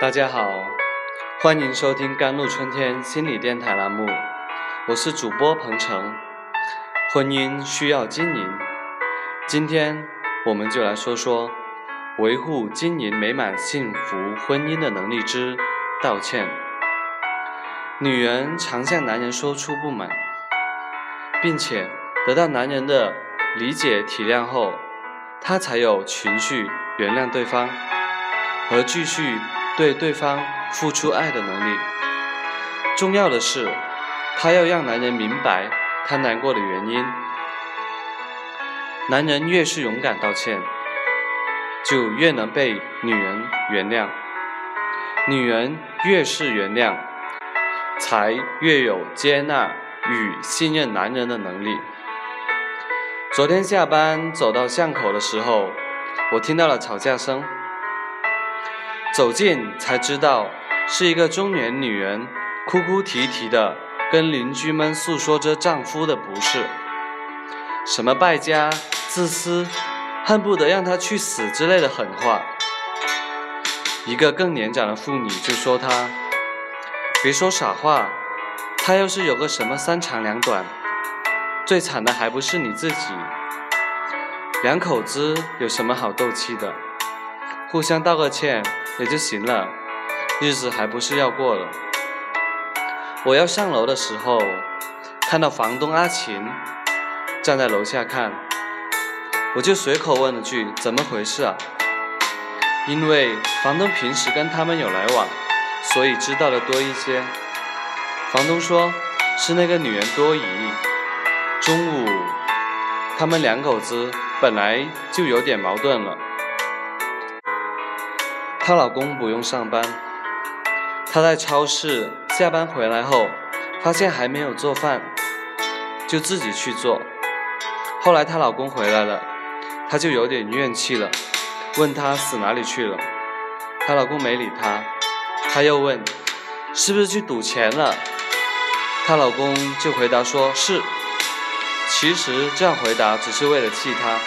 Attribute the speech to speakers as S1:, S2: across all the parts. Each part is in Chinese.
S1: 大家好，欢迎收听《甘露春天心理电台》栏目，我是主播彭程。婚姻需要经营，今天我们就来说说维护经营美满幸福婚姻的能力之道歉。女人常向男人说出不满，并且得到男人的理解体谅后，她才有情绪原谅对方和继续。对对方付出爱的能力，重要的是，她要让男人明白她难过的原因。男人越是勇敢道歉，就越能被女人原谅；女人越是原谅，才越有接纳与信任男人的能力。昨天下班走到巷口的时候，我听到了吵架声。走近才知道，是一个中年女人哭哭啼啼的跟邻居们诉说着丈夫的不是，什么败家、自私，恨不得让他去死之类的狠话。一个更年长的妇女就说他：“别说傻话，他要是有个什么三长两短，最惨的还不是你自己。两口子有什么好斗气的？互相道个歉。”也就行了，日子还不是要过了。我要上楼的时候，看到房东阿琴站在楼下看，我就随口问了句：“怎么回事啊？”因为房东平时跟他们有来往，所以知道的多一些。房东说是那个女人多疑。中午，他们两口子本来就有点矛盾了。她老公不用上班，她在超市下班回来后，发现还没有做饭，就自己去做。后来她老公回来了，她就有点怨气了，问他死哪里去了。她老公没理她，她又问是不是去赌钱了。她老公就回答说是。其实这样回答只是为了气她，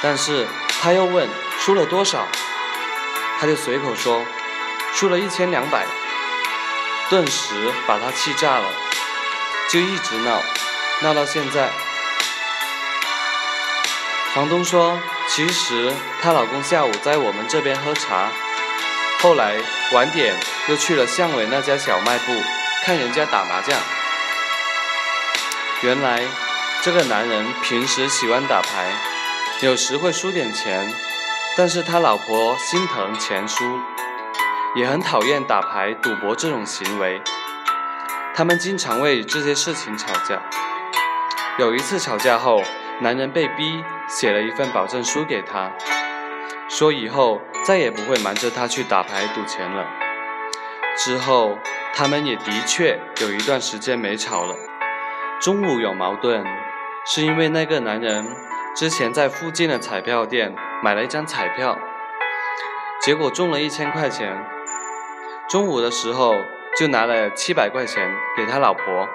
S1: 但是她又问输了多少。他就随口说，输了一千两百，顿时把他气炸了，就一直闹，闹到现在。房东说，其实她老公下午在我们这边喝茶，后来晚点又去了巷尾那家小卖部看人家打麻将。原来这个男人平时喜欢打牌，有时会输点钱。但是他老婆心疼钱输，也很讨厌打牌赌博这种行为。他们经常为这些事情吵架。有一次吵架后，男人被逼写了一份保证书给她，说以后再也不会瞒着她去打牌赌钱了。之后，他们也的确有一段时间没吵了。中午有矛盾，是因为那个男人之前在附近的彩票店。买了一张彩票，结果中了一千块钱。中午的时候就拿了七百块钱给他老婆，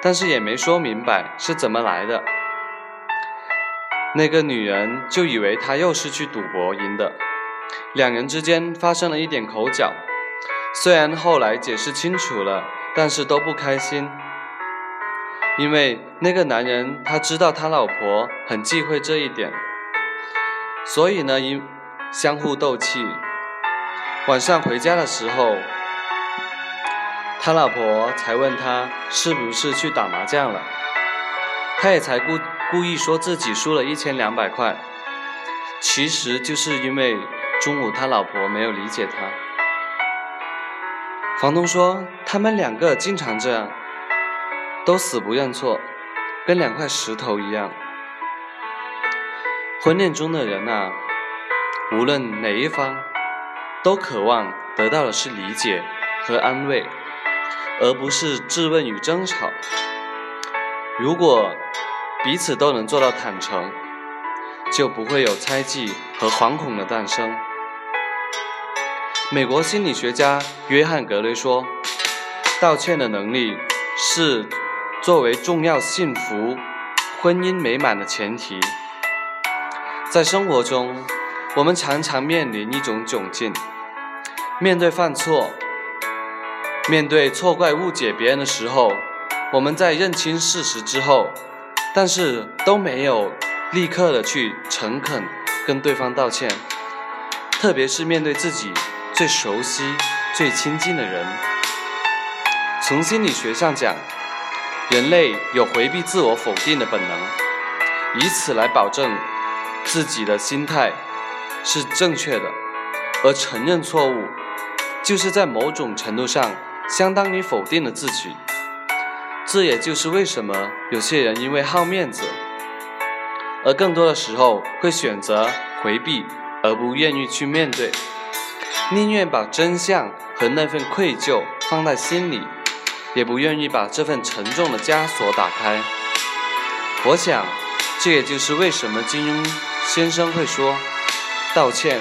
S1: 但是也没说明白是怎么来的。那个女人就以为他又是去赌博赢的，两人之间发生了一点口角。虽然后来解释清楚了，但是都不开心，因为那个男人他知道他老婆很忌讳这一点。所以呢，因相互斗气。晚上回家的时候，他老婆才问他是不是去打麻将了，他也才故故意说自己输了一千两百块，其实就是因为中午他老婆没有理解他。房东说他们两个经常这样，都死不认错，跟两块石头一样。婚恋中的人呐，无论哪一方，都渴望得到的是理解和安慰，而不是质问与争吵。如果彼此都能做到坦诚，就不会有猜忌和惶恐的诞生。美国心理学家约翰·格雷说：“道歉的能力是作为重要幸福婚姻美满的前提。”在生活中，我们常常面临一种窘境，面对犯错，面对错怪误解别人的时候，我们在认清事实之后，但是都没有立刻的去诚恳跟对方道歉，特别是面对自己最熟悉、最亲近的人。从心理学上讲，人类有回避自我否定的本能，以此来保证自己的心态是正确的，而承认错误，就是在某种程度上相当于否定了自己。这也就是为什么有些人因为好面子，而更多的时候会选择回避，而不愿意去面对，宁愿把真相和那份愧疚放在心里。也不愿意把这份沉重的枷锁打开。我想，这也就是为什么金庸先生会说，道歉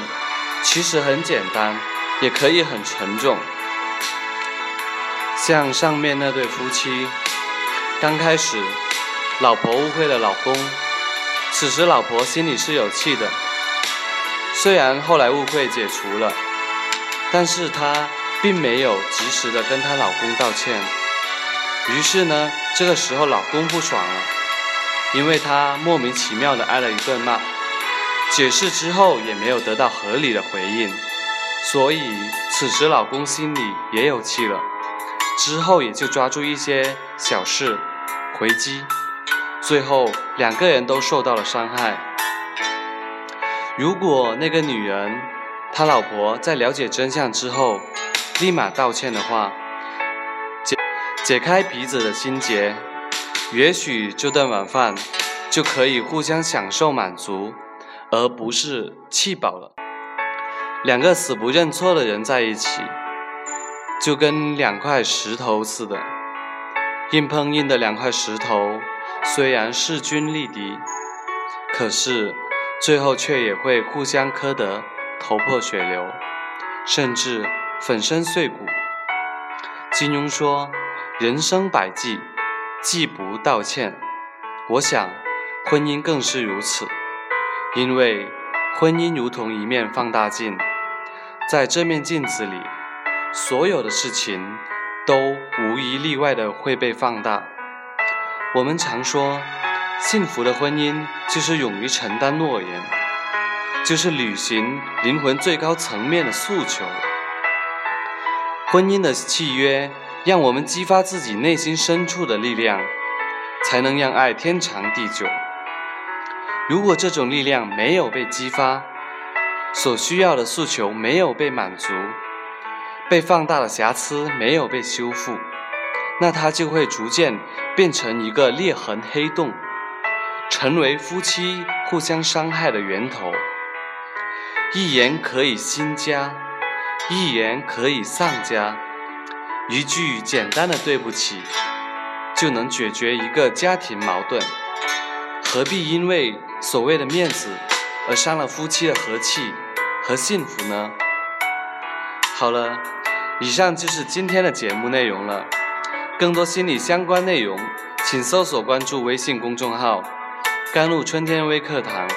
S1: 其实很简单，也可以很沉重。像上面那对夫妻，刚开始，老婆误会了老公，此时老婆心里是有气的。虽然后来误会解除了，但是她并没有及时的跟她老公道歉。于是呢，这个时候老公不爽了，因为他莫名其妙的挨了一顿骂，解释之后也没有得到合理的回应，所以此时老公心里也有气了，之后也就抓住一些小事回击，最后两个人都受到了伤害。如果那个女人，他老婆在了解真相之后，立马道歉的话。解开彼此的心结，也许这顿晚饭就可以互相享受满足，而不是气饱了。两个死不认错的人在一起，就跟两块石头似的，硬碰硬的两块石头，虽然势均力敌，可是最后却也会互相磕得头破血流，甚至粉身碎骨。金庸说。人生百计，既不道歉。我想，婚姻更是如此，因为婚姻如同一面放大镜，在这面镜子里，所有的事情都无一例外的会被放大。我们常说，幸福的婚姻就是勇于承担诺言，就是履行灵魂最高层面的诉求。婚姻的契约。让我们激发自己内心深处的力量，才能让爱天长地久。如果这种力量没有被激发，所需要的诉求没有被满足，被放大的瑕疵没有被修复，那它就会逐渐变成一个裂痕黑洞，成为夫妻互相伤害的源头。一言可以兴家，一言可以丧家。一句简单的对不起，就能解决一个家庭矛盾，何必因为所谓的面子而伤了夫妻的和气和幸福呢？好了，以上就是今天的节目内容了。更多心理相关内容，请搜索关注微信公众号“甘露春天微课堂”，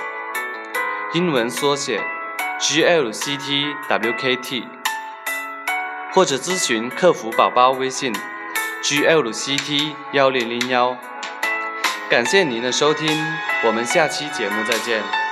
S1: 英文缩写 GLCTWKT。或者咨询客服宝宝微信 glct 幺零零幺，感谢您的收听，我们下期节目再见。